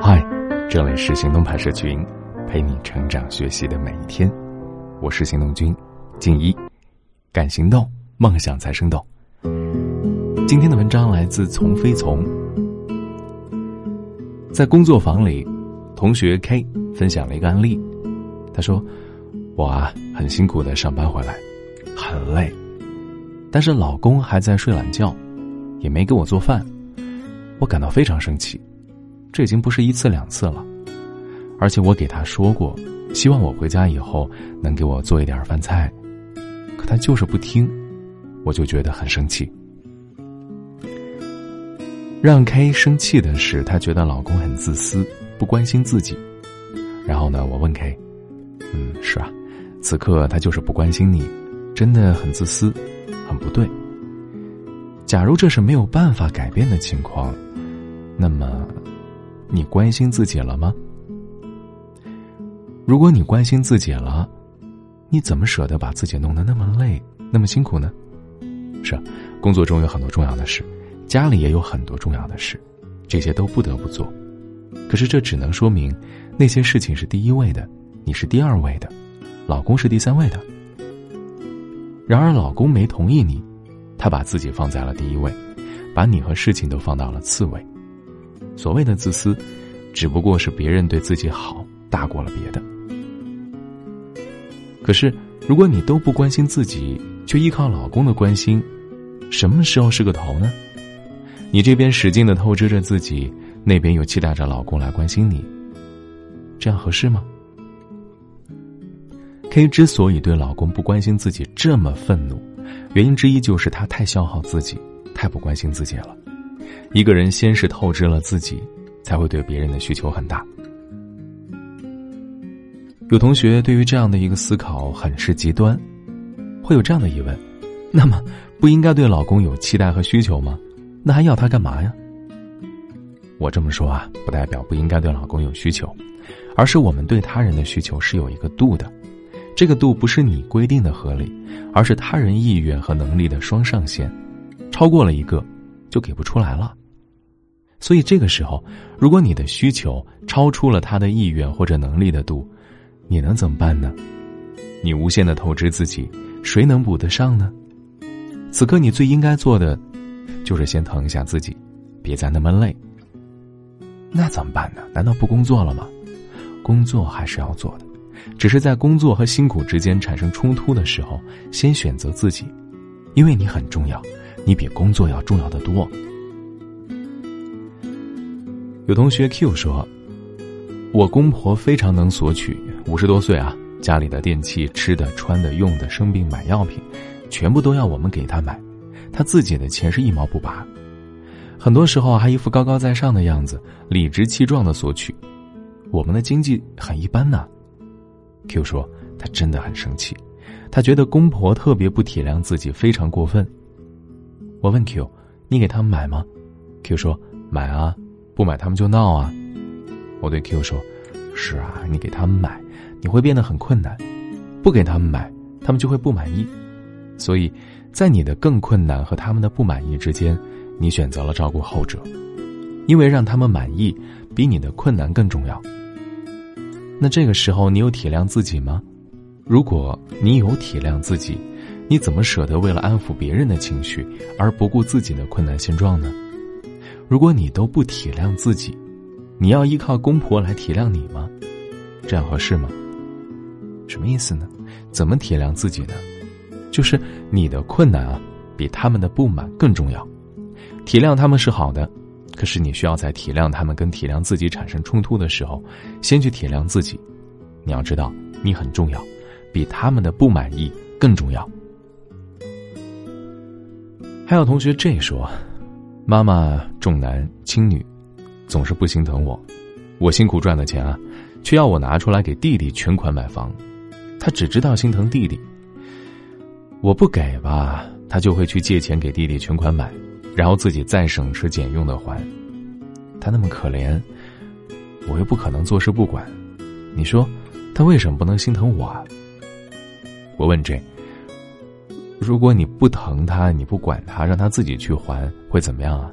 嗨，这里是行动派社群，陪你成长学习的每一天。我是行动君静一，敢行动，梦想才生动。今天的文章来自从飞从，在工作坊里，同学 K 分享了一个案例。他说：“我啊，很辛苦的上班回来，很累，但是老公还在睡懒觉，也没给我做饭，我感到非常生气。”这已经不是一次两次了，而且我给他说过，希望我回家以后能给我做一点饭菜，可他就是不听，我就觉得很生气。让 K 生气的是，她觉得老公很自私，不关心自己。然后呢，我问 K：“ 嗯，是啊，此刻他就是不关心你，真的很自私，很不对。假如这是没有办法改变的情况，那么……”你关心自己了吗？如果你关心自己了，你怎么舍得把自己弄得那么累、那么辛苦呢？是，工作中有很多重要的事，家里也有很多重要的事，这些都不得不做。可是这只能说明，那些事情是第一位的，你是第二位的，老公是第三位的。然而老公没同意你，他把自己放在了第一位，把你和事情都放到了次位。所谓的自私，只不过是别人对自己好大过了别的。可是，如果你都不关心自己，却依靠老公的关心，什么时候是个头呢？你这边使劲的透支着自己，那边又期待着老公来关心你，这样合适吗？K 之所以对老公不关心自己这么愤怒，原因之一就是他太消耗自己，太不关心自己了。一个人先是透支了自己，才会对别人的需求很大。有同学对于这样的一个思考很是极端，会有这样的疑问：那么不应该对老公有期待和需求吗？那还要他干嘛呀？我这么说啊，不代表不应该对老公有需求，而是我们对他人的需求是有一个度的，这个度不是你规定的合理，而是他人意愿和能力的双上限，超过了一个。就给不出来了，所以这个时候，如果你的需求超出了他的意愿或者能力的度，你能怎么办呢？你无限的透支自己，谁能补得上呢？此刻你最应该做的，就是先疼一下自己，别再那么累。那怎么办呢？难道不工作了吗？工作还是要做的，只是在工作和辛苦之间产生冲突的时候，先选择自己，因为你很重要。你比工作要重要的多。有同学 Q 说：“我公婆非常能索取，五十多岁啊，家里的电器、吃的、穿的、用的、生病买药品，全部都要我们给他买，他自己的钱是一毛不拔，很多时候还一副高高在上的样子，理直气壮的索取。我们的经济很一般呢。”Q 说：“他真的很生气，他觉得公婆特别不体谅自己，非常过分。”我问 Q：“ 你给他们买吗？”Q 说：“买啊，不买他们就闹啊。”我对 Q 说：“是啊，你给他们买，你会变得很困难；不给他们买，他们就会不满意。所以，在你的更困难和他们的不满意之间，你选择了照顾后者，因为让他们满意比你的困难更重要。那这个时候，你有体谅自己吗？如果你有体谅自己。”你怎么舍得为了安抚别人的情绪而不顾自己的困难现状呢？如果你都不体谅自己，你要依靠公婆来体谅你吗？这样合适吗？什么意思呢？怎么体谅自己呢？就是你的困难啊，比他们的不满更重要。体谅他们是好的，可是你需要在体谅他们跟体谅自己产生冲突的时候，先去体谅自己。你要知道，你很重要，比他们的不满意更重要。还有同学这说：“妈妈重男轻女，总是不心疼我。我辛苦赚的钱啊，却要我拿出来给弟弟全款买房。他只知道心疼弟弟。我不给吧，他就会去借钱给弟弟全款买，然后自己再省吃俭用的还。他那么可怜，我又不可能坐视不管。你说，他为什么不能心疼我？”我问这。如果你不疼他，你不管他，让他自己去还，会怎么样啊？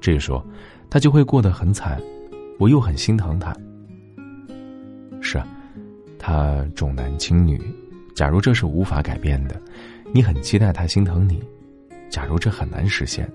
这时说，他就会过得很惨，我又很心疼他。是啊，他重男轻女，假如这是无法改变的，你很期待他心疼你，假如这很难实现，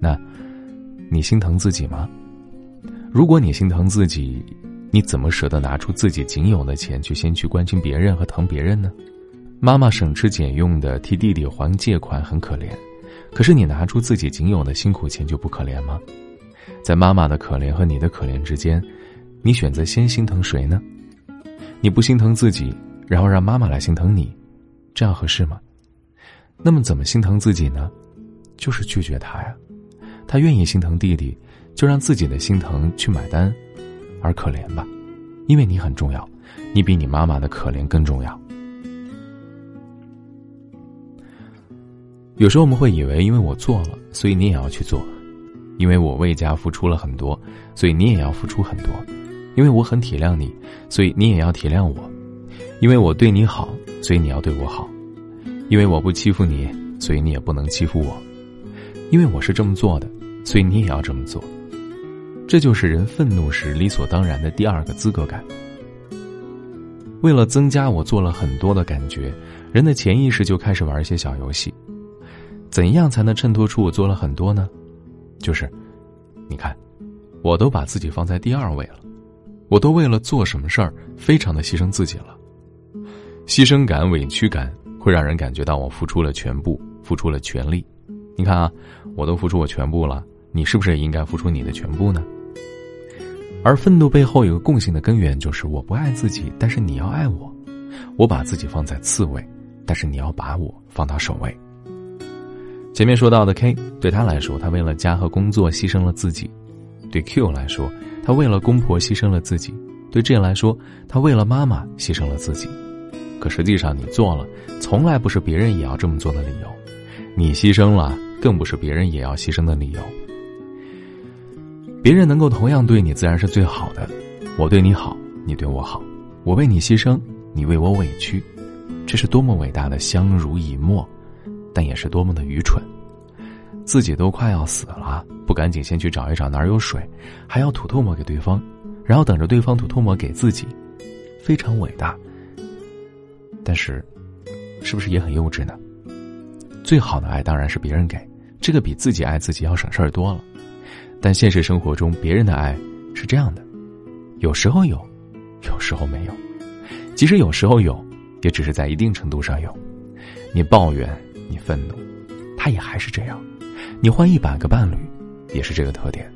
那，你心疼自己吗？如果你心疼自己，你怎么舍得拿出自己仅有的钱去先去关心别人和疼别人呢？妈妈省吃俭用的替弟弟还借款很可怜，可是你拿出自己仅有的辛苦钱就不可怜吗？在妈妈的可怜和你的可怜之间，你选择先心疼谁呢？你不心疼自己，然后让妈妈来心疼你，这样合适吗？那么怎么心疼自己呢？就是拒绝他呀。他愿意心疼弟弟，就让自己的心疼去买单，而可怜吧，因为你很重要，你比你妈妈的可怜更重要。有时候我们会以为，因为我做了，所以你也要去做；因为我为家付出了很多，所以你也要付出很多；因为我很体谅你，所以你也要体谅我；因为我对你好，所以你要对我好；因为我不欺负你，所以你也不能欺负我；因为我是这么做的，所以你也要这么做。这就是人愤怒时理所当然的第二个资格感。为了增加我做了很多的感觉，人的潜意识就开始玩一些小游戏。怎样才能衬托出我做了很多呢？就是，你看，我都把自己放在第二位了，我都为了做什么事儿，非常的牺牲自己了。牺牲感、委屈感会让人感觉到我付出了全部，付出了全力。你看啊，我都付出我全部了，你是不是也应该付出你的全部呢？而愤怒背后有个共性的根源，就是我不爱自己，但是你要爱我；我把自己放在次位，但是你要把我放到首位。前面说到的 K，对他来说，他为了家和工作牺牲了自己；对 Q 来说，他为了公婆牺牲了自己；对 J 来说，他为了妈妈牺牲了自己。可实际上，你做了，从来不是别人也要这么做的理由；你牺牲了，更不是别人也要牺牲的理由。别人能够同样对你，自然是最好的。我对你好，你对我好；我为你牺牲，你为我委屈，这是多么伟大的相濡以沫！但也是多么的愚蠢，自己都快要死了，不赶紧先去找一找哪儿有水，还要吐唾沫给对方，然后等着对方吐唾沫给自己，非常伟大。但是，是不是也很幼稚呢？最好的爱当然是别人给，这个比自己爱自己要省事儿多了。但现实生活中，别人的爱是这样的：有时候有，有时候没有。即使有时候有，也只是在一定程度上有。你抱怨。你愤怒，他也还是这样。你换一百个伴侣，也是这个特点。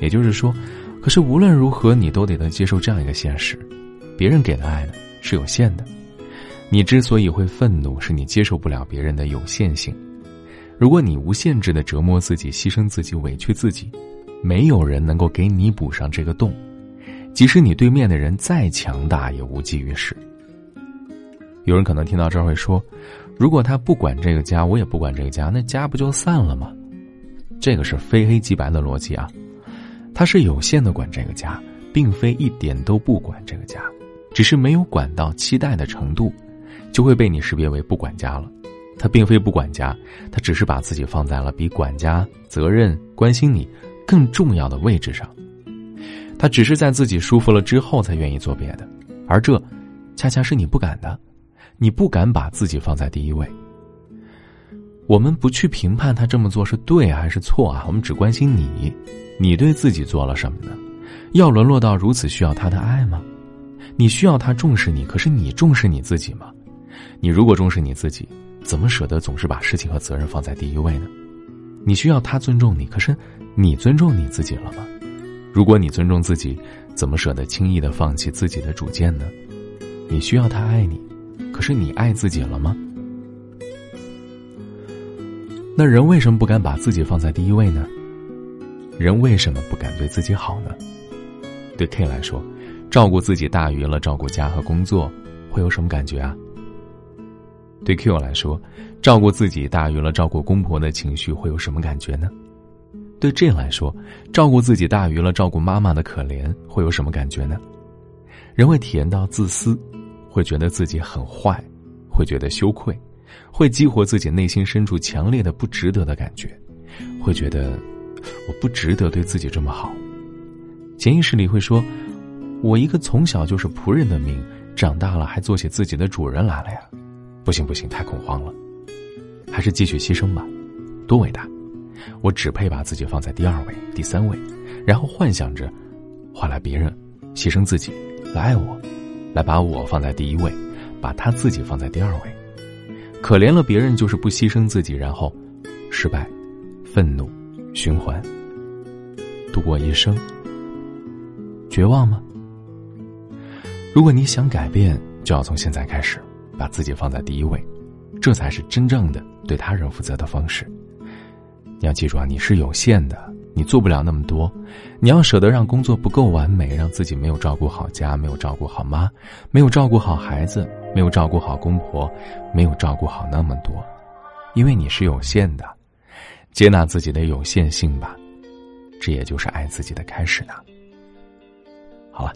也就是说，可是无论如何，你都得能接受这样一个现实：别人给的爱呢是有限的。你之所以会愤怒，是你接受不了别人的有限性。如果你无限制的折磨自己、牺牲自己、委屈自己，没有人能够给你补上这个洞。即使你对面的人再强大，也无济于事。有人可能听到这儿会说。如果他不管这个家，我也不管这个家，那家不就散了吗？这个是非黑即白的逻辑啊。他是有限的管这个家，并非一点都不管这个家，只是没有管到期待的程度，就会被你识别为不管家了。他并非不管家，他只是把自己放在了比管家、责任、关心你更重要的位置上。他只是在自己舒服了之后才愿意做别的，而这，恰恰是你不敢的。你不敢把自己放在第一位。我们不去评判他这么做是对还是错啊，我们只关心你，你对自己做了什么呢？要沦落到如此需要他的爱吗？你需要他重视你，可是你重视你自己吗？你如果重视你自己，怎么舍得总是把事情和责任放在第一位呢？你需要他尊重你，可是你尊重你自己了吗？如果你尊重自己，怎么舍得轻易的放弃自己的主见呢？你需要他爱你。可是你爱自己了吗？那人为什么不敢把自己放在第一位呢？人为什么不敢对自己好呢？对 K 来说，照顾自己大于了照顾家和工作，会有什么感觉啊？对 Q 来说，照顾自己大于了照顾公婆的情绪，会有什么感觉呢？对 J 来说，照顾自己大于了照顾妈妈的可怜，会有什么感觉呢？人会体验到自私。会觉得自己很坏，会觉得羞愧，会激活自己内心深处强烈的不值得的感觉，会觉得我不值得对自己这么好。潜意识里会说：“我一个从小就是仆人的命，长大了还做起自己的主人来了呀！不行不行，太恐慌了，还是继续牺牲吧，多伟大！我只配把自己放在第二位、第三位，然后幻想着换来别人牺牲自己来爱我，来把我放在第一位，把他自己放在第二位。可怜了别人，就是不牺牲自己，然后失败、愤怒、循环，度过一生。”绝望吗？如果你想改变，就要从现在开始，把自己放在第一位，这才是真正的对他人负责的方式。你要记住啊，你是有限的，你做不了那么多。你要舍得让工作不够完美，让自己没有照顾好家，没有照顾好妈，没有照顾好孩子，没有照顾好公婆，没有照顾好那么多，因为你是有限的。接纳自己的有限性吧，这也就是爱自己的开始呢。好了，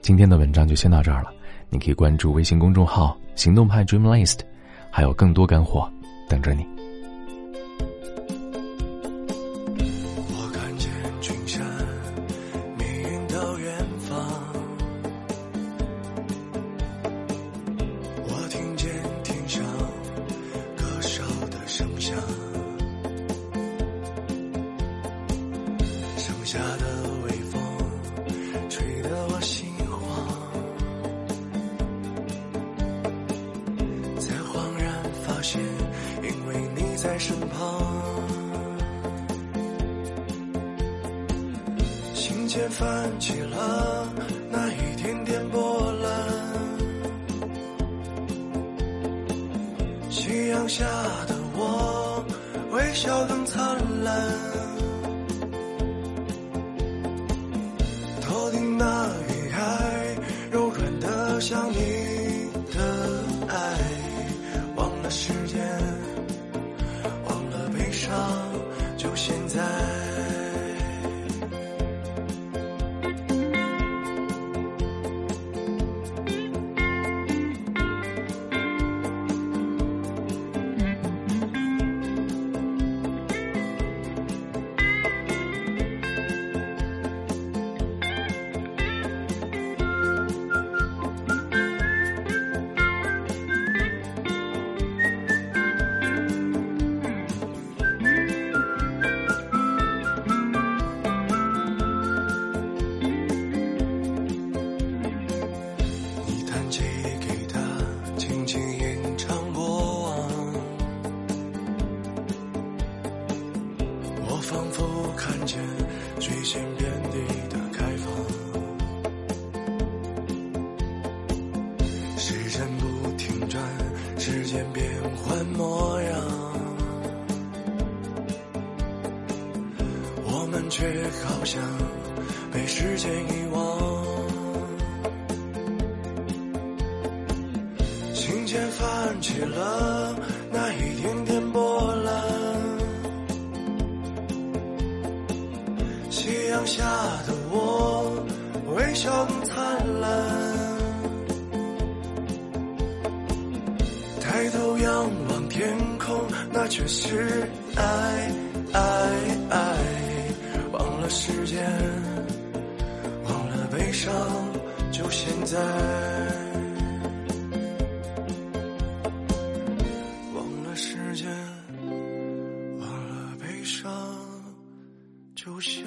今天的文章就先到这儿了。你可以关注微信公众号“行动派 Dream List”，还有更多干货等着你。身旁，心间泛起了间泛起了那一点点波澜。夕阳下的我，微笑更灿烂。抬头仰望天空，那却是爱爱爱。忘了时间，忘了悲伤，就现在。出现。